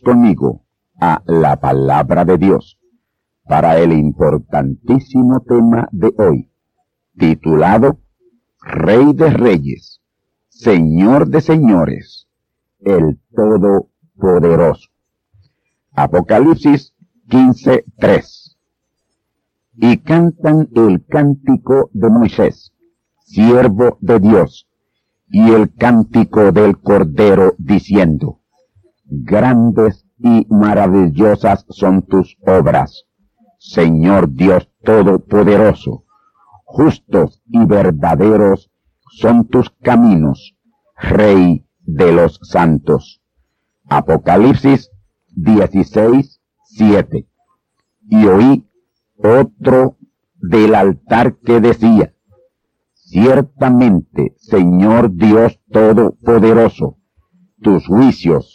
Conmigo a la palabra de Dios para el importantísimo tema de hoy, titulado Rey de Reyes, Señor de Señores, el Todopoderoso. Apocalipsis 15:3. Y cantan el cántico de Moisés, siervo de Dios, y el cántico del Cordero diciendo, Grandes y maravillosas son tus obras, Señor Dios Todopoderoso, justos y verdaderos son tus caminos, Rey de los santos. Apocalipsis 16, 7. Y oí otro del altar que decía, Ciertamente, Señor Dios Todopoderoso, tus juicios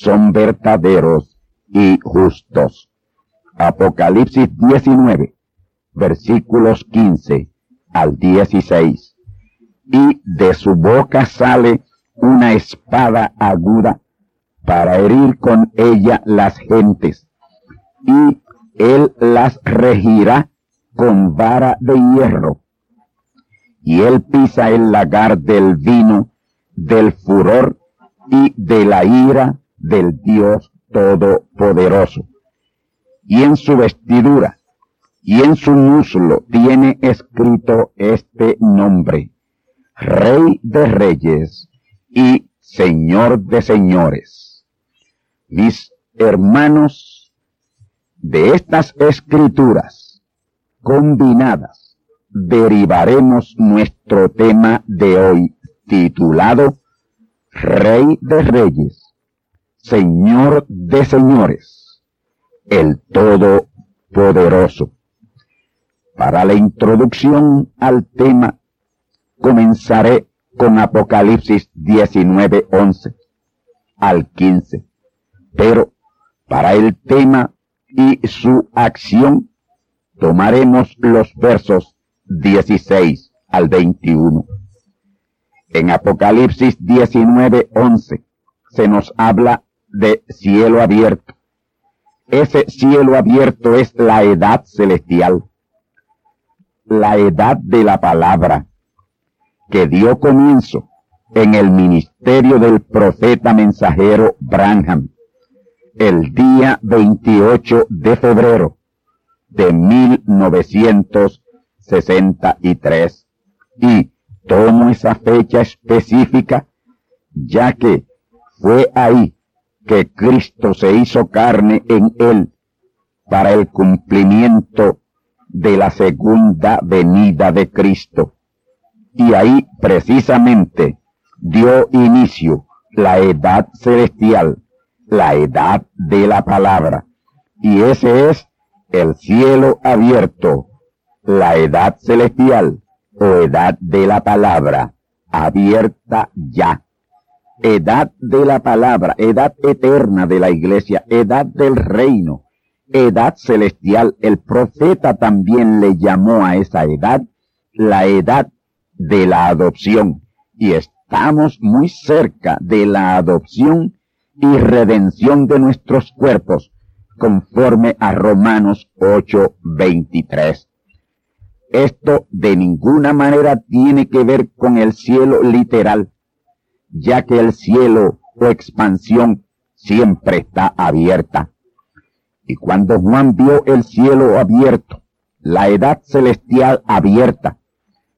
son verdaderos y justos. Apocalipsis 19, versículos 15 al 16. Y de su boca sale una espada aguda para herir con ella las gentes, y él las regirá con vara de hierro y él pisa el lagar del vino, del furor y de la ira del Dios Todopoderoso. Y en su vestidura y en su muslo tiene escrito este nombre, Rey de Reyes y Señor de Señores. Mis hermanos, de estas escrituras combinadas, derivaremos nuestro tema de hoy titulado Rey de Reyes, Señor de Señores, el Todopoderoso. Para la introducción al tema, comenzaré con Apocalipsis 19, 11 al 15. Pero para el tema y su acción, tomaremos los versos 16 al 21. En Apocalipsis 19, 11 se nos habla de cielo abierto. Ese cielo abierto es la edad celestial, la edad de la palabra, que dio comienzo en el ministerio del profeta mensajero Branham, el día 28 de febrero de 1900 63. Y tomo esa fecha específica, ya que fue ahí que Cristo se hizo carne en él para el cumplimiento de la segunda venida de Cristo. Y ahí precisamente dio inicio la edad celestial, la edad de la palabra. Y ese es el cielo abierto, la edad celestial o edad de la palabra, abierta ya. Edad de la palabra, edad eterna de la iglesia, edad del reino, edad celestial. El profeta también le llamó a esa edad la edad de la adopción. Y estamos muy cerca de la adopción y redención de nuestros cuerpos, conforme a Romanos 8:23. Esto de ninguna manera tiene que ver con el cielo literal, ya que el cielo o expansión siempre está abierta. Y cuando Juan vio el cielo abierto, la edad celestial abierta,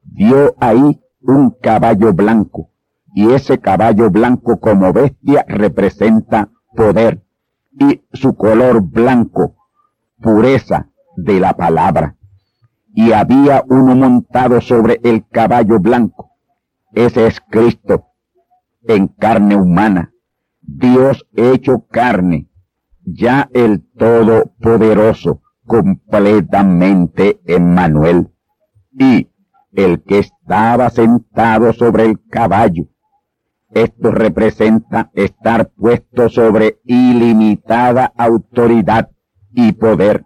vio ahí un caballo blanco, y ese caballo blanco como bestia representa poder, y su color blanco, pureza de la palabra. Y había uno montado sobre el caballo blanco. Ese es Cristo, en carne humana, Dios hecho carne, ya el Todopoderoso, completamente Emmanuel, y el que estaba sentado sobre el caballo. Esto representa estar puesto sobre ilimitada autoridad y poder.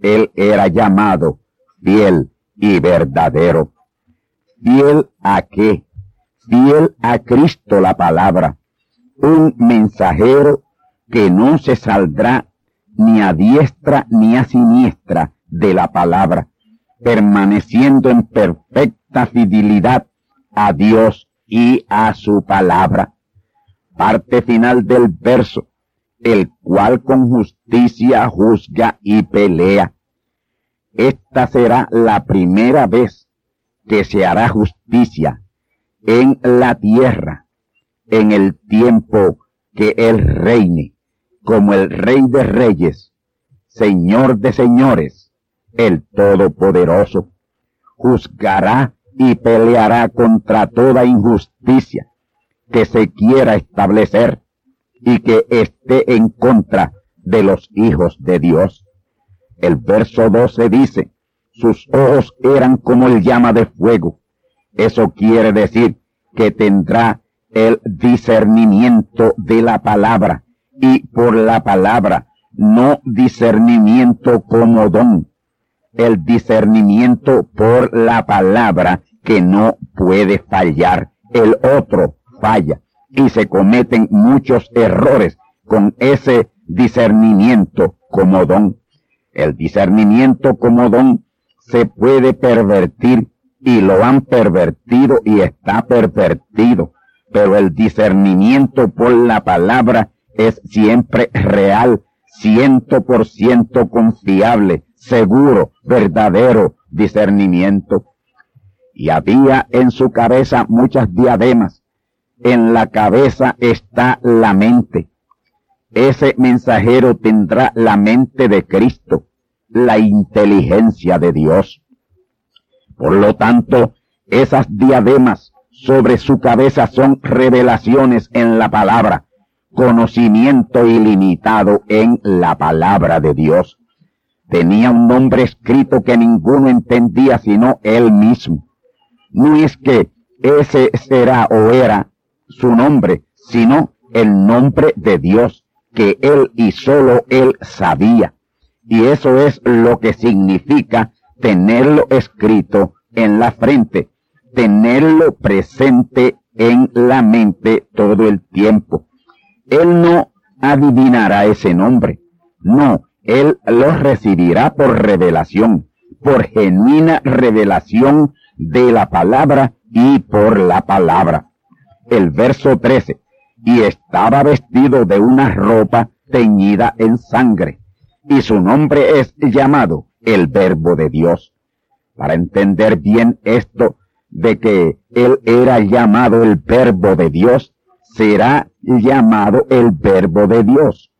Él era llamado fiel y verdadero. ¿Fiel a qué? Fiel a Cristo la palabra. Un mensajero que no se saldrá ni a diestra ni a siniestra de la palabra, permaneciendo en perfecta fidelidad a Dios y a su palabra. Parte final del verso, el cual con justicia juzga y pelea. Esta será la primera vez que se hará justicia en la tierra, en el tiempo que Él reine como el Rey de Reyes, Señor de Señores, el Todopoderoso. Juzgará y peleará contra toda injusticia que se quiera establecer y que esté en contra de los hijos de Dios. El verso 12 dice, sus ojos eran como el llama de fuego. Eso quiere decir que tendrá el discernimiento de la palabra y por la palabra, no discernimiento como don. El discernimiento por la palabra que no puede fallar. El otro falla y se cometen muchos errores con ese discernimiento como don. El discernimiento como don se puede pervertir y lo han pervertido y está pervertido, pero el discernimiento por la palabra es siempre real, ciento por ciento confiable, seguro, verdadero discernimiento. Y había en su cabeza muchas diademas. En la cabeza está la mente. Ese mensajero tendrá la mente de Cristo, la inteligencia de Dios. Por lo tanto, esas diademas sobre su cabeza son revelaciones en la palabra, conocimiento ilimitado en la palabra de Dios. Tenía un nombre escrito que ninguno entendía sino él mismo. No es que ese será o era su nombre, sino el nombre de Dios, que él y solo él sabía. Y eso es lo que significa tenerlo escrito en la frente, tenerlo presente en la mente todo el tiempo. Él no adivinará ese nombre. No, Él lo recibirá por revelación, por genuina revelación de la palabra y por la palabra. El verso 13. Y estaba vestido de una ropa teñida en sangre. Y su nombre es llamado el Verbo de Dios. Para entender bien esto de que Él era llamado el Verbo de Dios, será llamado el verbo de Dios,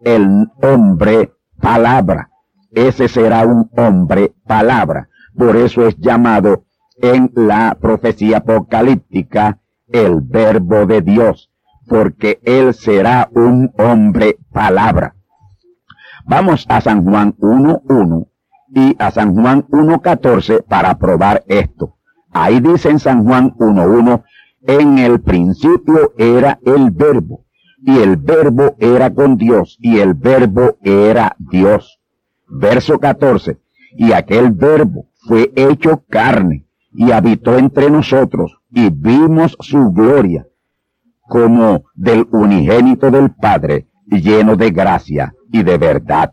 el hombre palabra. Ese será un hombre palabra. Por eso es llamado en la profecía apocalíptica el verbo de Dios, porque él será un hombre palabra. Vamos a San Juan 1.1 y a San Juan 1.14 para probar esto. Ahí dice en San Juan 1.1, en el principio era el verbo, y el verbo era con Dios, y el verbo era Dios. Verso 14, y aquel verbo fue hecho carne, y habitó entre nosotros, y vimos su gloria, como del unigénito del Padre, lleno de gracia y de verdad.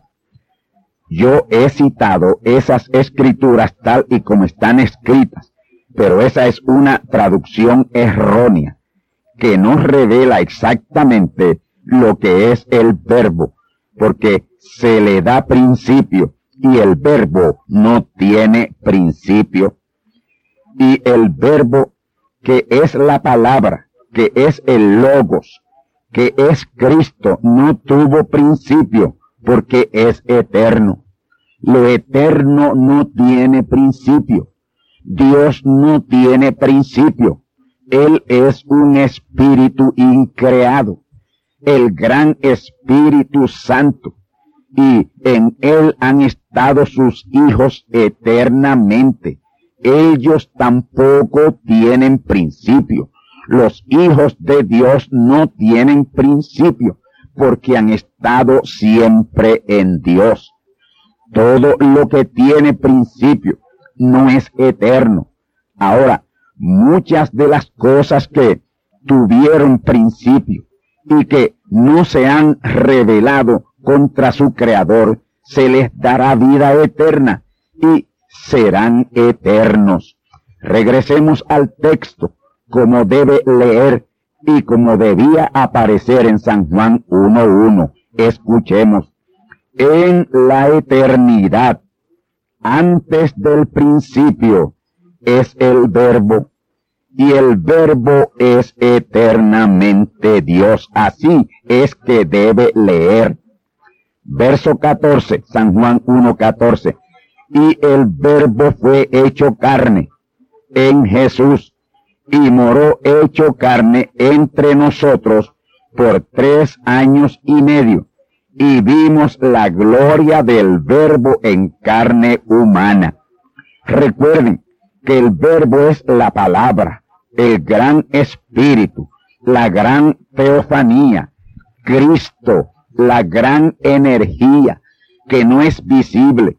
Yo he citado esas escrituras tal y como están escritas, pero esa es una traducción errónea que no revela exactamente lo que es el verbo, porque se le da principio y el verbo no tiene principio. Y el verbo que es la palabra, que es el logos, que es Cristo, no tuvo principio porque es eterno. Lo eterno no tiene principio. Dios no tiene principio. Él es un espíritu increado, el gran Espíritu Santo, y en Él han estado sus hijos eternamente. Ellos tampoco tienen principio. Los hijos de Dios no tienen principio porque han estado siempre en Dios. Todo lo que tiene principio no es eterno. Ahora, muchas de las cosas que tuvieron principio y que no se han revelado contra su creador, se les dará vida eterna y serán eternos. Regresemos al texto como debe leer y como debía aparecer en San Juan 1.1. Escuchemos. En la eternidad, antes del principio, es el verbo y el verbo es eternamente Dios. Así es que debe leer. Verso 14, San Juan 1.14. Y el verbo fue hecho carne en Jesús y moró hecho carne entre nosotros por tres años y medio y vimos la gloria del verbo en carne humana. Recuerden que el verbo es la palabra, el gran espíritu, la gran teofanía, Cristo, la gran energía que no es visible.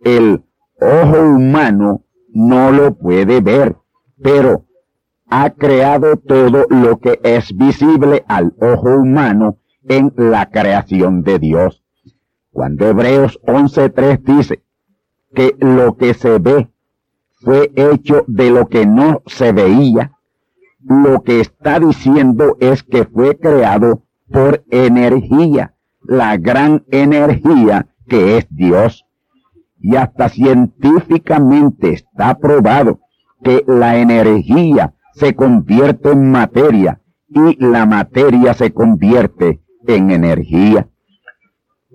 El ojo humano no lo puede ver, pero ha creado todo lo que es visible al ojo humano en la creación de Dios. Cuando Hebreos 11.3 dice que lo que se ve fue hecho de lo que no se veía, lo que está diciendo es que fue creado por energía, la gran energía que es Dios. Y hasta científicamente está probado que la energía se convierte en materia y la materia se convierte en energía.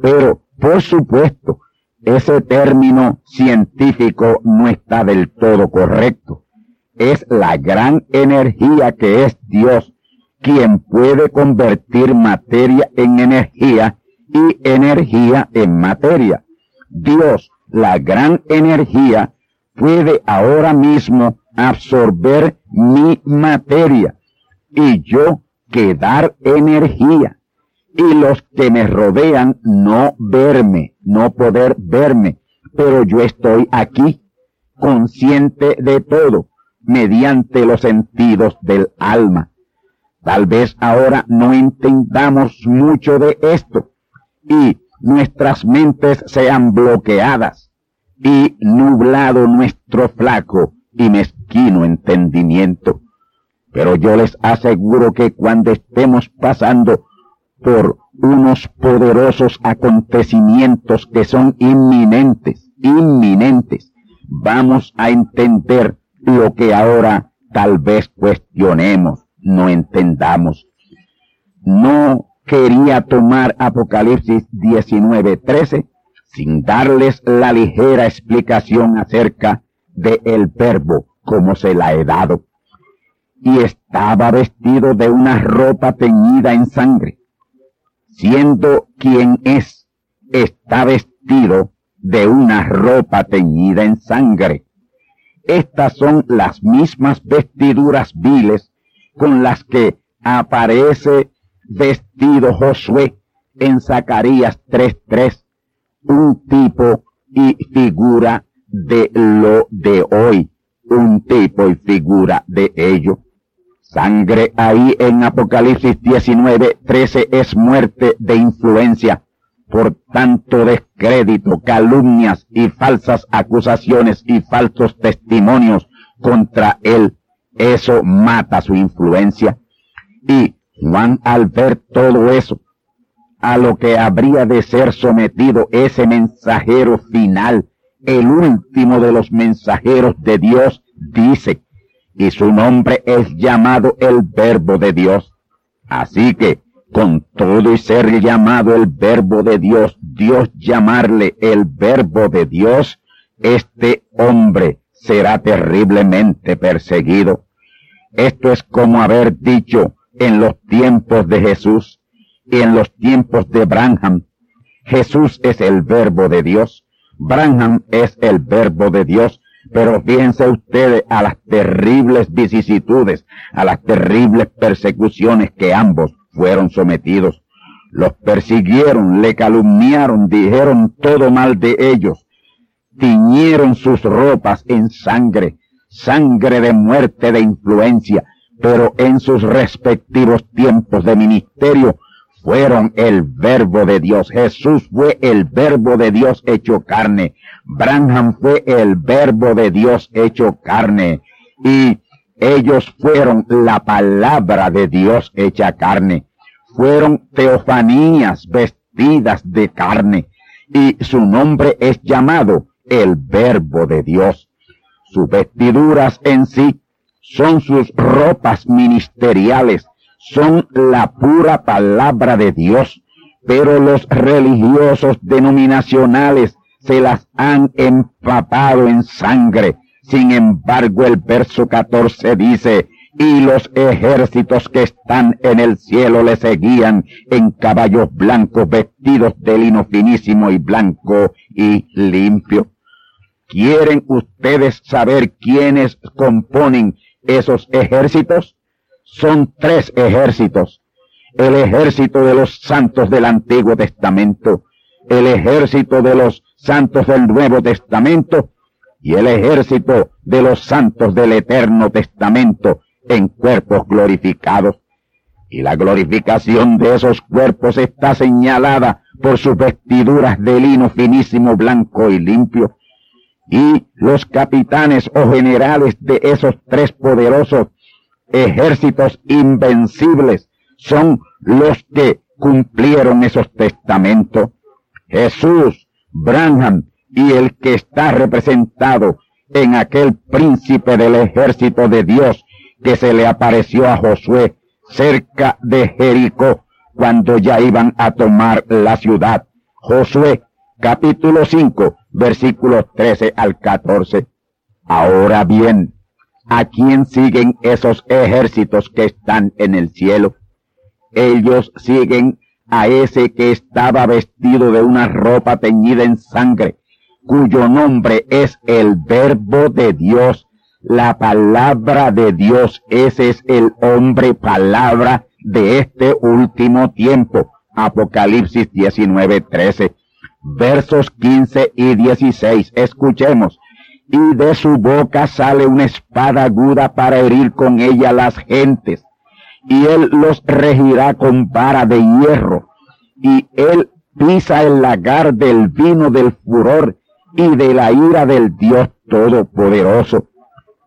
Pero, por supuesto, ese término científico no está del todo correcto. Es la gran energía que es Dios quien puede convertir materia en energía y energía en materia. Dios, la gran energía, puede ahora mismo absorber mi materia y yo quedar energía. Y los que me rodean no verme, no poder verme, pero yo estoy aquí, consciente de todo, mediante los sentidos del alma. Tal vez ahora no entendamos mucho de esto y nuestras mentes sean bloqueadas y nublado nuestro flaco y mezquino entendimiento. Pero yo les aseguro que cuando estemos pasando por unos poderosos acontecimientos que son inminentes, inminentes, vamos a entender lo que ahora tal vez cuestionemos, no entendamos. No quería tomar Apocalipsis 19:13 sin darles la ligera explicación acerca de el verbo como se la he dado. Y estaba vestido de una ropa teñida en sangre. Siendo quien es, está vestido de una ropa teñida en sangre. Estas son las mismas vestiduras viles con las que aparece vestido Josué en Zacarías 3.3, un tipo y figura de lo de hoy, un tipo y figura de ello. Sangre ahí en Apocalipsis 19.13 es muerte de influencia por tanto descrédito, calumnias y falsas acusaciones y falsos testimonios contra él. Eso mata su influencia. Y Juan al ver todo eso, a lo que habría de ser sometido ese mensajero final, el último de los mensajeros de Dios, dice, y su nombre es llamado el Verbo de Dios. Así que, con todo y ser llamado el Verbo de Dios, Dios llamarle el Verbo de Dios, este hombre será terriblemente perseguido. Esto es como haber dicho en los tiempos de Jesús en los tiempos de Branham. Jesús es el verbo de Dios. Branham es el verbo de Dios. Pero fíjense ustedes a las terribles vicisitudes, a las terribles persecuciones que ambos fueron sometidos. Los persiguieron, le calumniaron, dijeron todo mal de ellos, tiñeron sus ropas en sangre, sangre de muerte, de influencia, pero en sus respectivos tiempos de ministerio fueron el verbo de Dios. Jesús fue el verbo de Dios hecho carne. Branham fue el verbo de Dios hecho carne. Y ellos fueron la palabra de Dios hecha carne. Fueron teofanías vestidas de carne. Y su nombre es llamado el verbo de Dios. Sus vestiduras en sí son sus ropas ministeriales, son la pura palabra de Dios, pero los religiosos denominacionales se las han empapado en sangre sin embargo, el verso 14 dice, y los ejércitos que están en el cielo le seguían en caballos blancos vestidos de lino finísimo y blanco y limpio. ¿Quieren ustedes saber quiénes componen esos ejércitos? Son tres ejércitos. El ejército de los santos del Antiguo Testamento, el ejército de los santos del Nuevo Testamento y el ejército de los santos del Eterno Testamento en cuerpos glorificados. Y la glorificación de esos cuerpos está señalada por sus vestiduras de lino finísimo, blanco y limpio. Y los capitanes o generales de esos tres poderosos ejércitos invencibles son los que cumplieron esos testamentos. Jesús, Branham y el que está representado en aquel príncipe del ejército de Dios que se le apareció a Josué cerca de Jericó cuando ya iban a tomar la ciudad. Josué capítulo 5 versículos 13 al 14. Ahora bien, ¿a quién siguen esos ejércitos que están en el cielo? Ellos siguen a ese que estaba vestido de una ropa teñida en sangre cuyo nombre es el verbo de Dios, la palabra de Dios. Ese es el hombre palabra de este último tiempo. Apocalipsis 19, 13. Versos 15 y 16. Escuchemos. Y de su boca sale una espada aguda para herir con ella las gentes. Y él los regirá con vara de hierro. Y él pisa el lagar del vino del furor y de la ira del Dios Todopoderoso.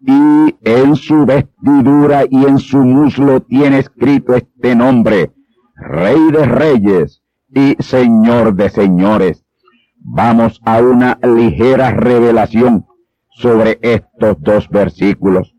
Y en su vestidura y en su muslo tiene escrito este nombre, Rey de Reyes y Señor de Señores. Vamos a una ligera revelación sobre estos dos versículos.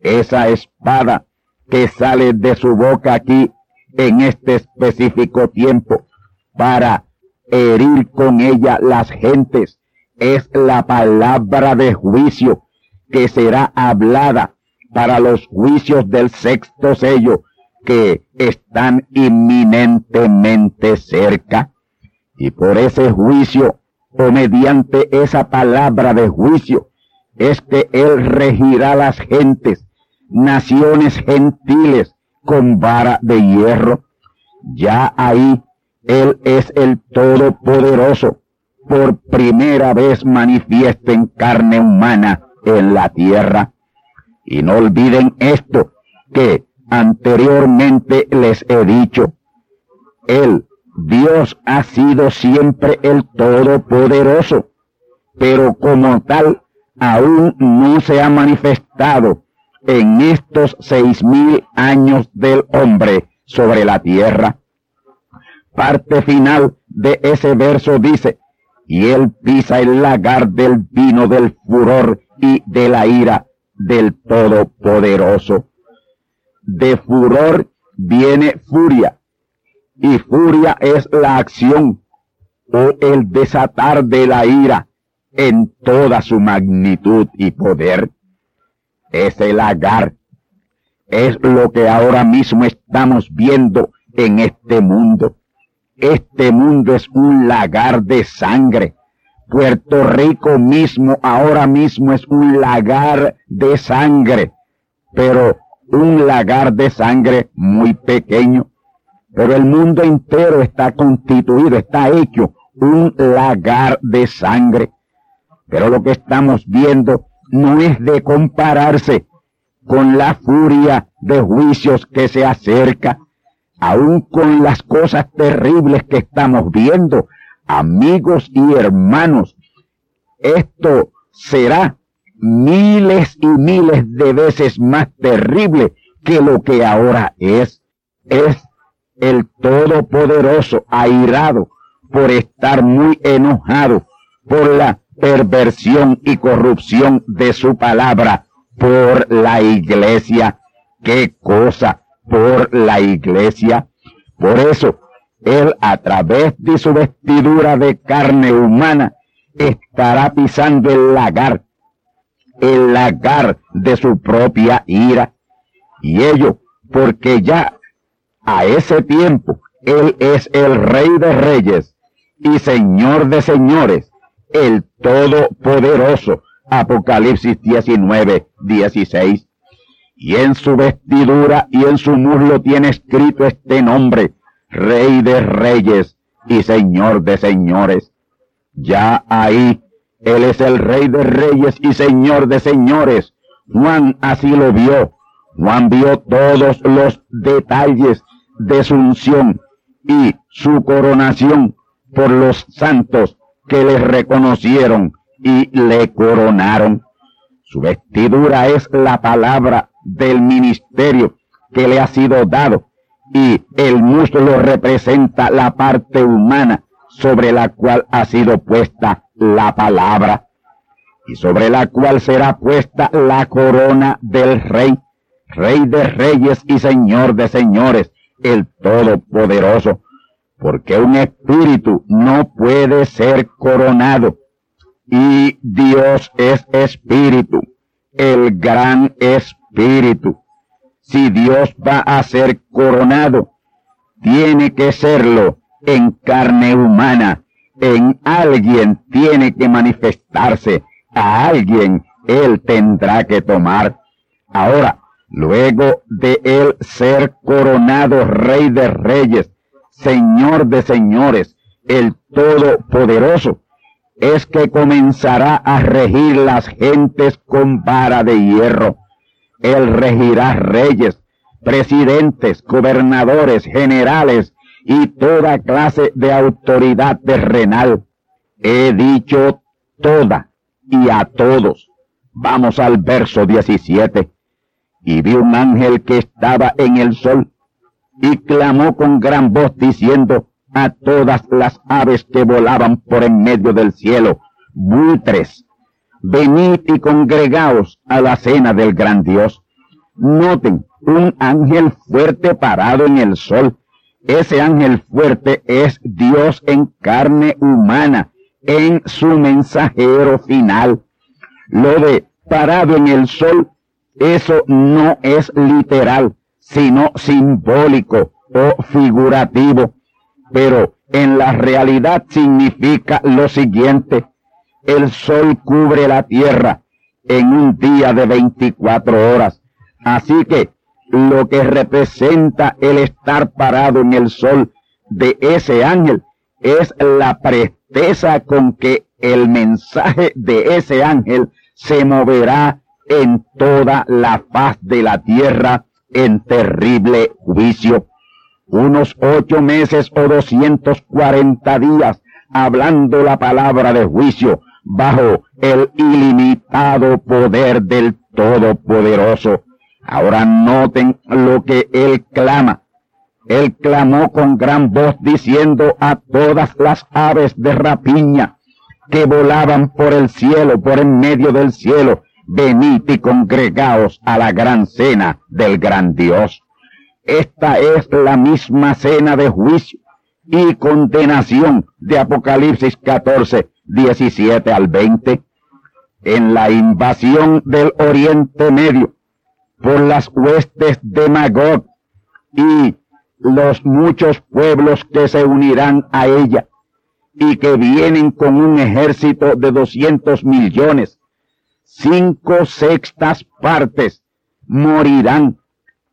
Esa espada que sale de su boca aquí en este específico tiempo para herir con ella las gentes es la palabra de juicio que será hablada para los juicios del sexto sello que están inminentemente cerca. Y por ese juicio, o mediante esa palabra de juicio, es que Él regirá las gentes, naciones gentiles, con vara de hierro. Ya ahí Él es el Todopoderoso, por primera vez manifiesta en carne humana en la tierra. Y no olviden esto, que anteriormente les he dicho, Él, Dios ha sido siempre el Todopoderoso, pero como tal aún no se ha manifestado en estos seis mil años del hombre sobre la tierra. Parte final de ese verso dice, y él pisa el lagar del vino del furor y de la ira del Todopoderoso. De furor viene furia, y furia es la acción o el desatar de la ira en toda su magnitud y poder. Ese lagar es lo que ahora mismo estamos viendo en este mundo. Este mundo es un lagar de sangre. Puerto Rico mismo ahora mismo es un lagar de sangre, pero un lagar de sangre muy pequeño. Pero el mundo entero está constituido, está hecho un lagar de sangre. Pero lo que estamos viendo no es de compararse con la furia de juicios que se acerca, aún con las cosas terribles que estamos viendo, amigos y hermanos. Esto será miles y miles de veces más terrible que lo que ahora es. Es el Todopoderoso airado por estar muy enojado por la perversión y corrupción de su palabra por la iglesia. ¿Qué cosa? Por la iglesia. Por eso, él a través de su vestidura de carne humana estará pisando el lagar, el lagar de su propia ira. Y ello porque ya a ese tiempo él es el rey de reyes y señor de señores el Todopoderoso. Apocalipsis 19, 16. Y en su vestidura y en su muslo tiene escrito este nombre, Rey de Reyes y Señor de Señores. Ya ahí, Él es el Rey de Reyes y Señor de Señores. Juan así lo vio. Juan vio todos los detalles de su unción y su coronación por los santos que le reconocieron y le coronaron. Su vestidura es la palabra del ministerio que le ha sido dado y el muslo representa la parte humana sobre la cual ha sido puesta la palabra y sobre la cual será puesta la corona del rey, rey de reyes y señor de señores, el todopoderoso porque un espíritu no puede ser coronado. Y Dios es espíritu, el gran espíritu. Si Dios va a ser coronado, tiene que serlo en carne humana. En alguien tiene que manifestarse. A alguien Él tendrá que tomar. Ahora, luego de Él ser coronado Rey de Reyes, Señor de señores, el Todopoderoso, es que comenzará a regir las gentes con vara de hierro. Él regirá reyes, presidentes, gobernadores, generales y toda clase de autoridad terrenal. He dicho toda y a todos. Vamos al verso 17. Y vi un ángel que estaba en el sol y clamó con gran voz diciendo a todas las aves que volaban por en medio del cielo, buitres, venid y congregaos a la cena del gran Dios. Noten, un ángel fuerte parado en el sol. Ese ángel fuerte es Dios en carne humana, en su mensajero final. Lo de parado en el sol, eso no es literal, sino simbólico o figurativo. Pero en la realidad significa lo siguiente. El sol cubre la tierra en un día de 24 horas. Así que lo que representa el estar parado en el sol de ese ángel es la presteza con que el mensaje de ese ángel se moverá en toda la faz de la tierra en terrible juicio. Unos ocho meses o doscientos cuarenta días hablando la palabra de juicio bajo el ilimitado poder del Todopoderoso. Ahora noten lo que él clama. Él clamó con gran voz diciendo a todas las aves de rapiña que volaban por el cielo, por en medio del cielo, venid y congregaos a la gran cena del gran Dios. Esta es la misma cena de juicio y condenación de Apocalipsis 14, 17 al 20. En la invasión del Oriente Medio por las huestes de Magog y los muchos pueblos que se unirán a ella y que vienen con un ejército de 200 millones. Cinco sextas partes morirán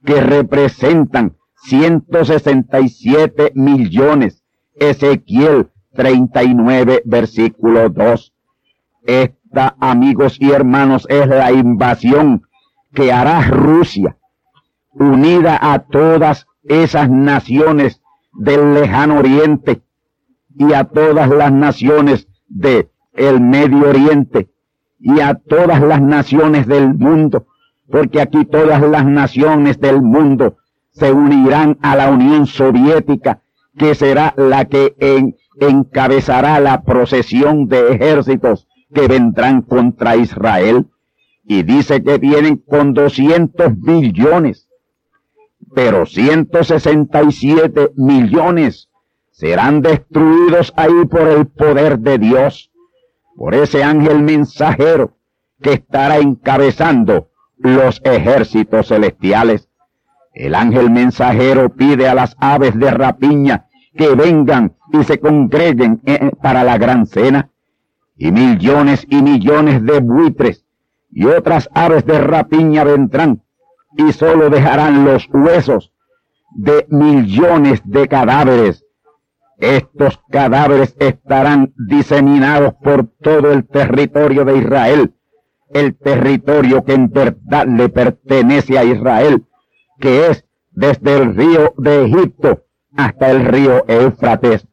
que representan 167 millones. Ezequiel 39, versículo 2. Esta, amigos y hermanos, es la invasión que hará Rusia, unida a todas esas naciones del lejano oriente y a todas las naciones de el Medio Oriente y a todas las naciones del mundo, porque aquí todas las naciones del mundo se unirán a la Unión Soviética, que será la que encabezará la procesión de ejércitos que vendrán contra Israel. Y dice que vienen con 200 billones, pero 167 millones serán destruidos ahí por el poder de Dios, por ese ángel mensajero que estará encabezando los ejércitos celestiales. El ángel mensajero pide a las aves de rapiña que vengan y se congreguen eh, para la gran cena. Y millones y millones de buitres y otras aves de rapiña vendrán y solo dejarán los huesos de millones de cadáveres. Estos cadáveres estarán diseminados por todo el territorio de Israel, el territorio que en verdad le pertenece a Israel, que es desde el río de Egipto hasta el río Éufrates.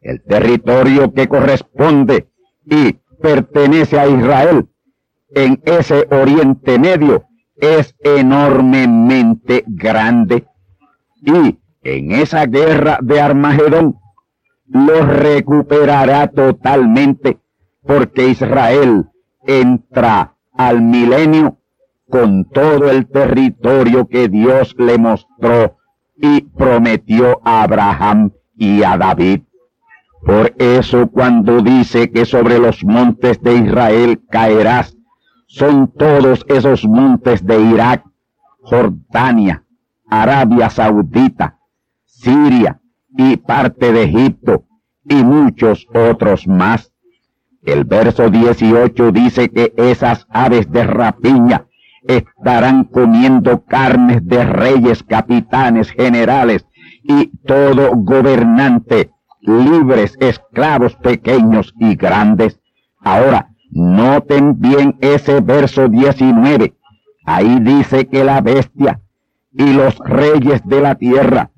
El territorio que corresponde y pertenece a Israel en ese Oriente Medio es enormemente grande y en esa guerra de Armagedón lo recuperará totalmente porque Israel entra al milenio con todo el territorio que Dios le mostró y prometió a Abraham y a David. Por eso cuando dice que sobre los montes de Israel caerás, son todos esos montes de Irak, Jordania, Arabia Saudita, Siria y parte de Egipto y muchos otros más. El verso 18 dice que esas aves de rapiña estarán comiendo carnes de reyes, capitanes, generales y todo gobernante, libres, esclavos pequeños y grandes. Ahora, noten bien ese verso 19. Ahí dice que la bestia y los reyes de la tierra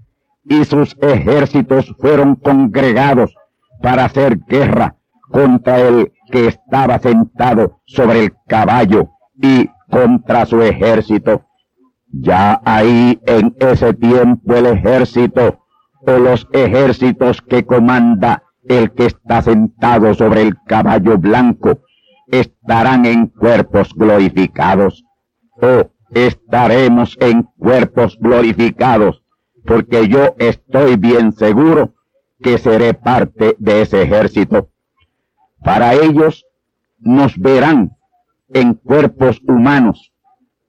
y sus ejércitos fueron congregados para hacer guerra contra el que estaba sentado sobre el caballo y contra su ejército. Ya ahí en ese tiempo el ejército o los ejércitos que comanda el que está sentado sobre el caballo blanco estarán en cuerpos glorificados o estaremos en cuerpos glorificados porque yo estoy bien seguro que seré parte de ese ejército. Para ellos nos verán en cuerpos humanos,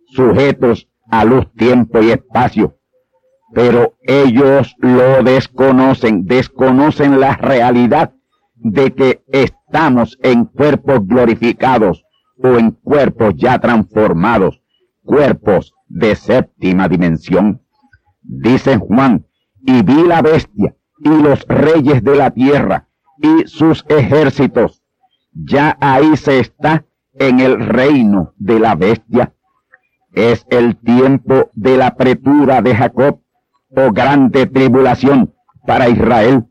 sujetos a luz, tiempo y espacio. Pero ellos lo desconocen, desconocen la realidad de que estamos en cuerpos glorificados o en cuerpos ya transformados, cuerpos de séptima dimensión. Dice Juan, y vi la bestia y los reyes de la tierra y sus ejércitos. Ya ahí se está en el reino de la bestia. Es el tiempo de la apretura de Jacob o grande tribulación para Israel.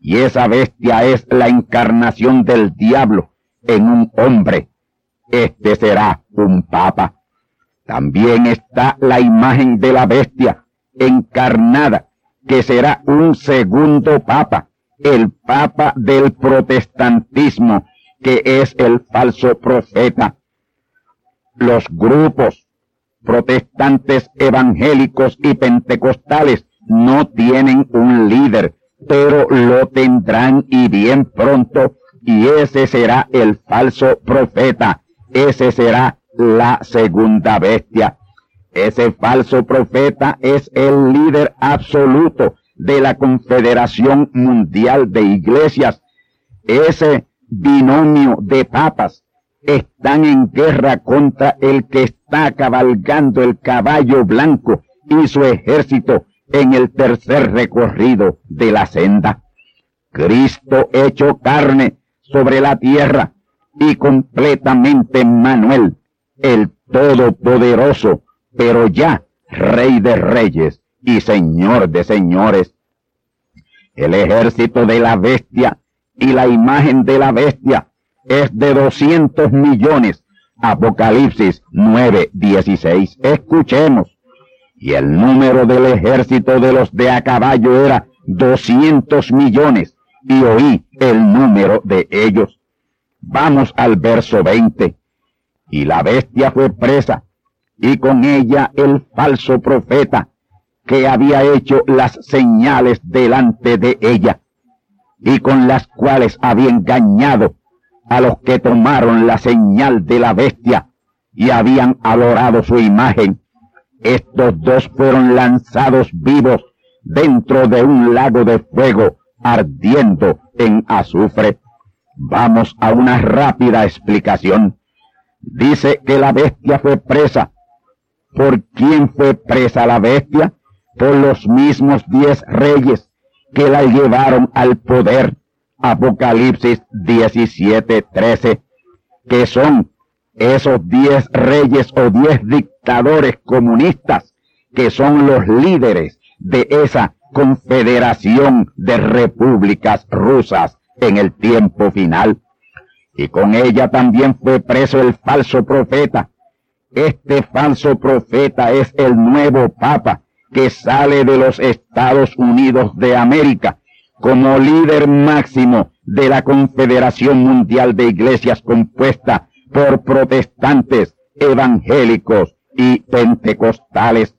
Y esa bestia es la encarnación del diablo en un hombre. Este será un papa. También está la imagen de la bestia encarnada, que será un segundo papa, el papa del protestantismo, que es el falso profeta. Los grupos protestantes evangélicos y pentecostales no tienen un líder, pero lo tendrán y bien pronto, y ese será el falso profeta, ese será la segunda bestia. Ese falso profeta es el líder absoluto de la Confederación Mundial de Iglesias. Ese binomio de papas están en guerra contra el que está cabalgando el caballo blanco y su ejército en el tercer recorrido de la senda. Cristo hecho carne sobre la tierra y completamente Manuel, el Todopoderoso, pero ya Rey de Reyes y Señor de Señores. El ejército de la bestia y la imagen de la bestia es de 200 millones. Apocalipsis 9:16. Escuchemos. Y el número del ejército de los de a caballo era 200 millones. Y oí el número de ellos. Vamos al verso 20. Y la bestia fue presa, y con ella el falso profeta, que había hecho las señales delante de ella, y con las cuales había engañado a los que tomaron la señal de la bestia y habían adorado su imagen. Estos dos fueron lanzados vivos dentro de un lago de fuego ardiendo en azufre. Vamos a una rápida explicación. Dice que la bestia fue presa. ¿Por quién fue presa la bestia? Por los mismos diez reyes que la llevaron al poder. Apocalipsis 17, 13, que son esos diez reyes o diez dictadores comunistas que son los líderes de esa confederación de repúblicas rusas en el tiempo final. Y con ella también fue preso el falso profeta. Este falso profeta es el nuevo papa que sale de los Estados Unidos de América como líder máximo de la Confederación Mundial de Iglesias compuesta por protestantes, evangélicos y pentecostales.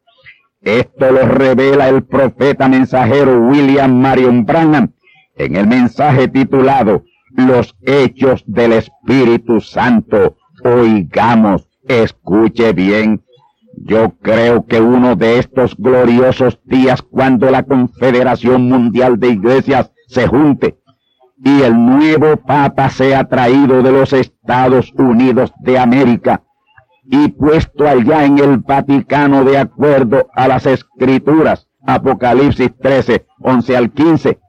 Esto lo revela el profeta mensajero William Marion Branham en el mensaje titulado Los Hechos del Espíritu Santo. Oigamos, escuche bien. Yo creo que uno de estos gloriosos días cuando la Confederación Mundial de Iglesias se junte y el nuevo Papa sea traído de los Estados Unidos de América y puesto allá en el Vaticano de acuerdo a las escrituras, Apocalipsis 13, 11 al 15,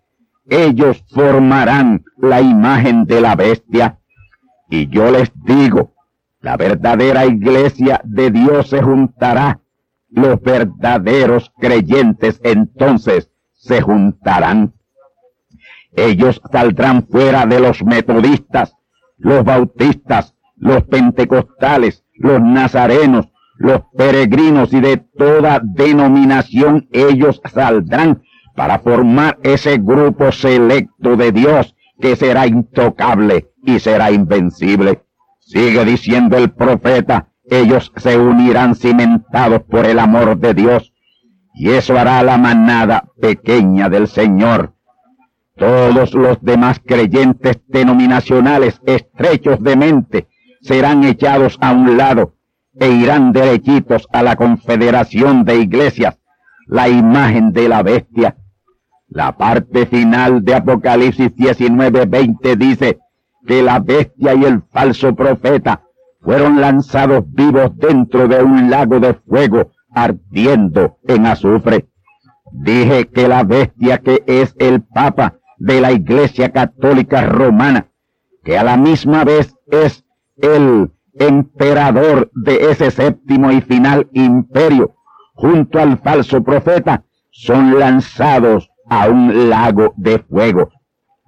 ellos formarán la imagen de la bestia. Y yo les digo, la verdadera iglesia de Dios se juntará. Los verdaderos creyentes entonces se juntarán. Ellos saldrán fuera de los metodistas, los bautistas, los pentecostales, los nazarenos, los peregrinos y de toda denominación. Ellos saldrán para formar ese grupo selecto de Dios que será intocable y será invencible. Sigue diciendo el profeta, ellos se unirán cimentados por el amor de Dios, y eso hará la manada pequeña del Señor. Todos los demás creyentes denominacionales estrechos de mente serán echados a un lado e irán derechitos a la confederación de iglesias, la imagen de la bestia. La parte final de Apocalipsis 19:20 dice que la bestia y el falso profeta fueron lanzados vivos dentro de un lago de fuego ardiendo en azufre. Dije que la bestia que es el Papa de la Iglesia Católica Romana, que a la misma vez es el emperador de ese séptimo y final imperio, junto al falso profeta, son lanzados a un lago de fuego.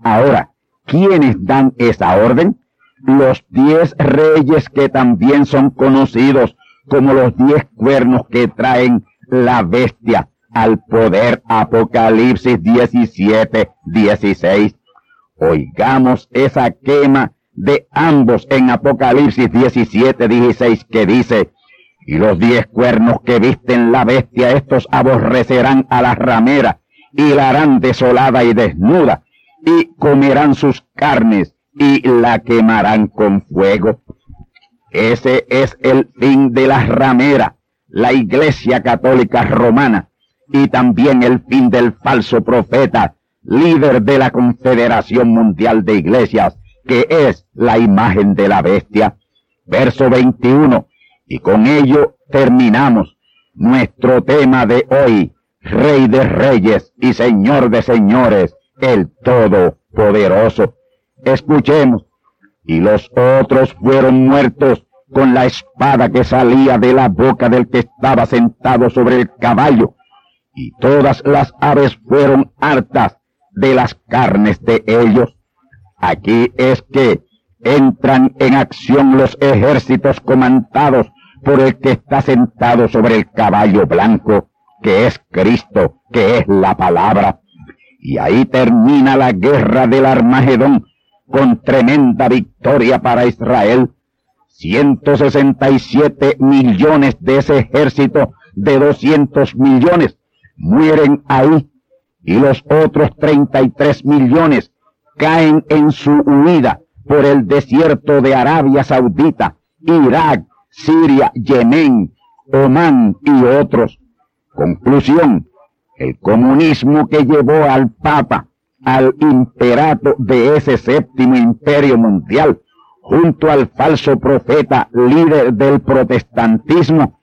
Ahora, ¿quiénes dan esa orden? Los diez reyes que también son conocidos como los diez cuernos que traen la bestia al poder Apocalipsis 17, 16. Oigamos esa quema de ambos en Apocalipsis 17, 16 que dice, y los diez cuernos que visten la bestia, estos aborrecerán a la ramera y la harán desolada y desnuda y comerán sus carnes y la quemarán con fuego. Ese es el fin de la ramera, la iglesia católica romana, y también el fin del falso profeta, líder de la Confederación Mundial de Iglesias, que es la imagen de la bestia. Verso 21. Y con ello terminamos nuestro tema de hoy, Rey de Reyes y Señor de Señores, el Todopoderoso. Escuchemos. Y los otros fueron muertos con la espada que salía de la boca del que estaba sentado sobre el caballo. Y todas las aves fueron hartas de las carnes de ellos Aquí es que entran en acción los ejércitos comandados por el que está sentado sobre el caballo blanco, que es Cristo, que es la palabra. Y ahí termina la guerra del Armagedón con tremenda victoria para Israel. 167 millones de ese ejército de 200 millones mueren ahí y los otros 33 millones caen en su huida por el desierto de Arabia Saudita, Irak, Siria, Yemen, Omán y otros. Conclusión, el comunismo que llevó al Papa al imperato de ese séptimo imperio mundial, junto al falso profeta líder del protestantismo,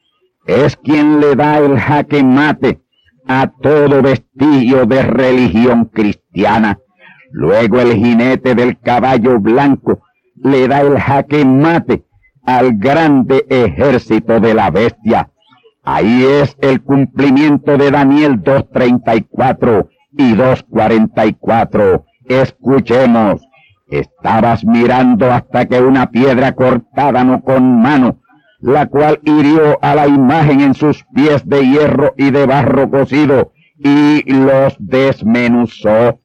es quien le da el jaque mate a todo vestigio de religión cristiana. Luego el jinete del caballo blanco le da el jaque mate al grande ejército de la bestia. Ahí es el cumplimiento de Daniel 2.34 y 2.44. Escuchemos. Estabas mirando hasta que una piedra cortada no con mano, la cual hirió a la imagen en sus pies de hierro y de barro cocido, y los desmenuzó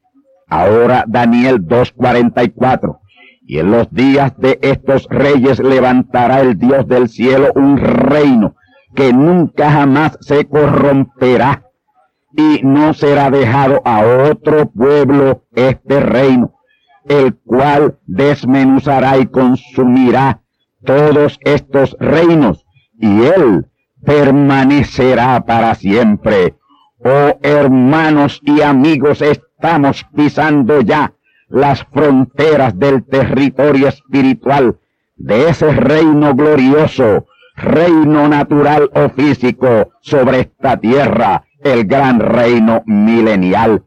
Ahora Daniel 2.44. Y en los días de estos reyes levantará el Dios del cielo un reino que nunca jamás se corromperá y no será dejado a otro pueblo este reino, el cual desmenuzará y consumirá todos estos reinos y él permanecerá para siempre. Oh hermanos y amigos, estamos pisando ya las fronteras del territorio espiritual de ese reino glorioso, reino natural o físico sobre esta tierra, el gran reino milenial.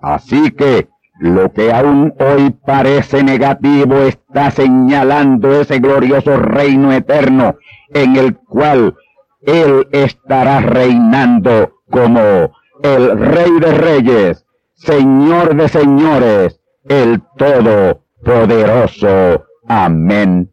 Así que lo que aún hoy parece negativo está señalando ese glorioso reino eterno en el cual Él estará reinando como el Rey de Reyes Señor de señores, el Todopoderoso. Amén.